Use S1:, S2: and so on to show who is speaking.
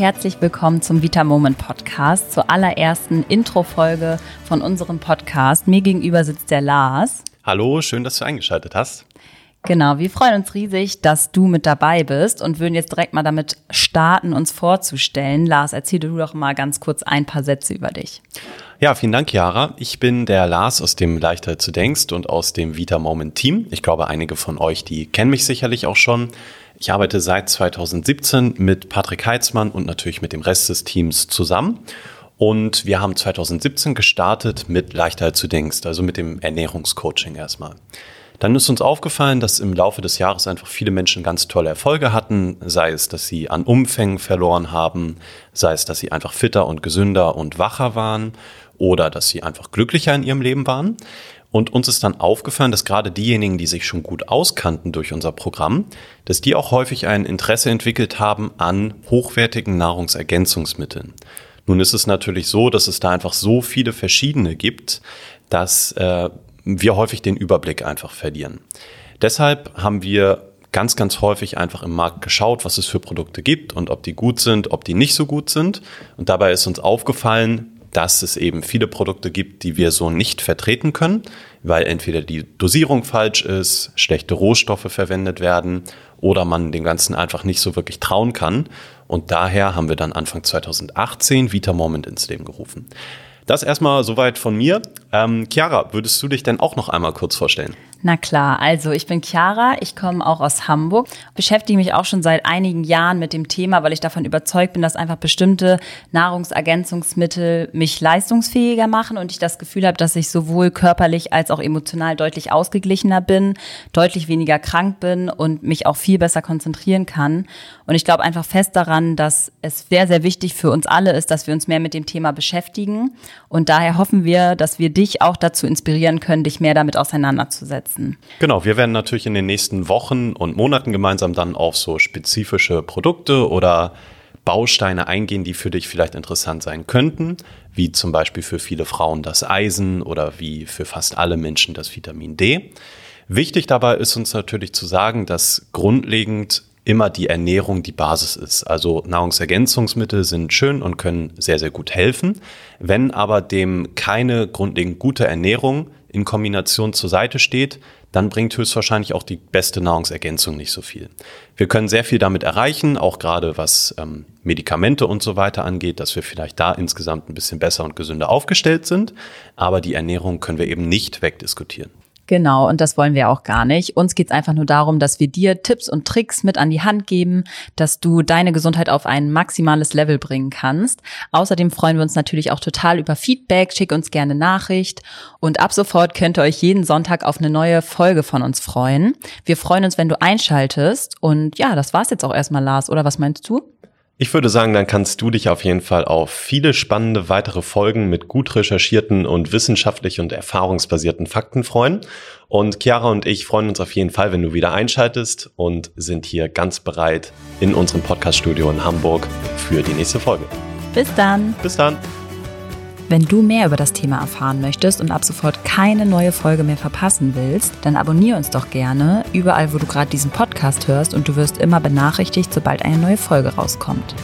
S1: herzlich willkommen zum Vita Moment Podcast, zur allerersten Intro-Folge von unserem Podcast. Mir gegenüber sitzt der Lars.
S2: Hallo, schön, dass du eingeschaltet hast.
S1: Genau, wir freuen uns riesig, dass du mit dabei bist und würden jetzt direkt mal damit starten, uns vorzustellen. Lars, erzähl du doch mal ganz kurz ein paar Sätze über dich.
S2: Ja, vielen Dank, Jara. Ich bin der Lars aus dem Leichter zu denkst und aus dem Vita Moment Team. Ich glaube, einige von euch, die kennen mich sicherlich auch schon. Ich arbeite seit 2017 mit Patrick Heitzmann und natürlich mit dem Rest des Teams zusammen. Und wir haben 2017 gestartet mit Leichter zu denkst, also mit dem Ernährungscoaching erstmal. Dann ist uns aufgefallen, dass im Laufe des Jahres einfach viele Menschen ganz tolle Erfolge hatten, sei es, dass sie an Umfängen verloren haben, sei es, dass sie einfach fitter und gesünder und wacher waren oder dass sie einfach glücklicher in ihrem Leben waren. Und uns ist dann aufgefallen, dass gerade diejenigen, die sich schon gut auskannten durch unser Programm, dass die auch häufig ein Interesse entwickelt haben an hochwertigen Nahrungsergänzungsmitteln. Nun ist es natürlich so, dass es da einfach so viele verschiedene gibt, dass äh, wir häufig den Überblick einfach verlieren. Deshalb haben wir ganz, ganz häufig einfach im Markt geschaut, was es für Produkte gibt und ob die gut sind, ob die nicht so gut sind. Und dabei ist uns aufgefallen, dass es eben viele Produkte gibt, die wir so nicht vertreten können, weil entweder die Dosierung falsch ist, schlechte Rohstoffe verwendet werden oder man dem Ganzen einfach nicht so wirklich trauen kann. Und daher haben wir dann Anfang 2018 Vita Moment ins Leben gerufen. Das erstmal soweit von mir. Ähm, Chiara, würdest du dich denn auch noch einmal kurz vorstellen?
S1: Na klar, also ich bin Chiara, ich komme auch aus Hamburg, beschäftige mich auch schon seit einigen Jahren mit dem Thema, weil ich davon überzeugt bin, dass einfach bestimmte Nahrungsergänzungsmittel mich leistungsfähiger machen und ich das Gefühl habe, dass ich sowohl körperlich als auch emotional deutlich ausgeglichener bin, deutlich weniger krank bin und mich auch viel besser konzentrieren kann. Und ich glaube einfach fest daran, dass es sehr, sehr wichtig für uns alle ist, dass wir uns mehr mit dem Thema beschäftigen. Und daher hoffen wir, dass wir dich auch dazu inspirieren können, dich mehr damit auseinanderzusetzen umsetzen.
S2: Genau, wir werden natürlich in den nächsten Wochen und Monaten gemeinsam dann auf so spezifische Produkte oder Bausteine eingehen, die für dich vielleicht interessant sein könnten, wie zum Beispiel für viele Frauen das Eisen oder wie für fast alle Menschen das Vitamin D. Wichtig dabei ist uns natürlich zu sagen, dass grundlegend immer die Ernährung die Basis ist. Also Nahrungsergänzungsmittel sind schön und können sehr, sehr gut helfen. Wenn aber dem keine grundlegend gute Ernährung in Kombination zur Seite steht, dann bringt höchstwahrscheinlich auch die beste Nahrungsergänzung nicht so viel. Wir können sehr viel damit erreichen, auch gerade was ähm, Medikamente und so weiter angeht, dass wir vielleicht da insgesamt ein bisschen besser und gesünder aufgestellt sind, aber die Ernährung können wir eben nicht wegdiskutieren.
S1: Genau, und das wollen wir auch gar nicht. Uns geht's einfach nur darum, dass wir dir Tipps und Tricks mit an die Hand geben, dass du deine Gesundheit auf ein maximales Level bringen kannst. Außerdem freuen wir uns natürlich auch total über Feedback. Schick uns gerne Nachricht. Und ab sofort könnt ihr euch jeden Sonntag auf eine neue Folge von uns freuen. Wir freuen uns, wenn du einschaltest. Und ja, das war's jetzt auch erstmal, Lars, oder was meinst du?
S2: Ich würde sagen, dann kannst du dich auf jeden Fall auf viele spannende weitere Folgen mit gut recherchierten und wissenschaftlich und erfahrungsbasierten Fakten freuen. Und Chiara und ich freuen uns auf jeden Fall, wenn du wieder einschaltest und sind hier ganz bereit in unserem Podcaststudio in Hamburg für die nächste Folge.
S1: Bis dann.
S2: Bis dann.
S1: Wenn du mehr über das Thema erfahren möchtest und ab sofort keine neue Folge mehr verpassen willst, dann abonniere uns doch gerne überall, wo du gerade diesen Podcast hörst und du wirst immer benachrichtigt, sobald eine neue Folge rauskommt.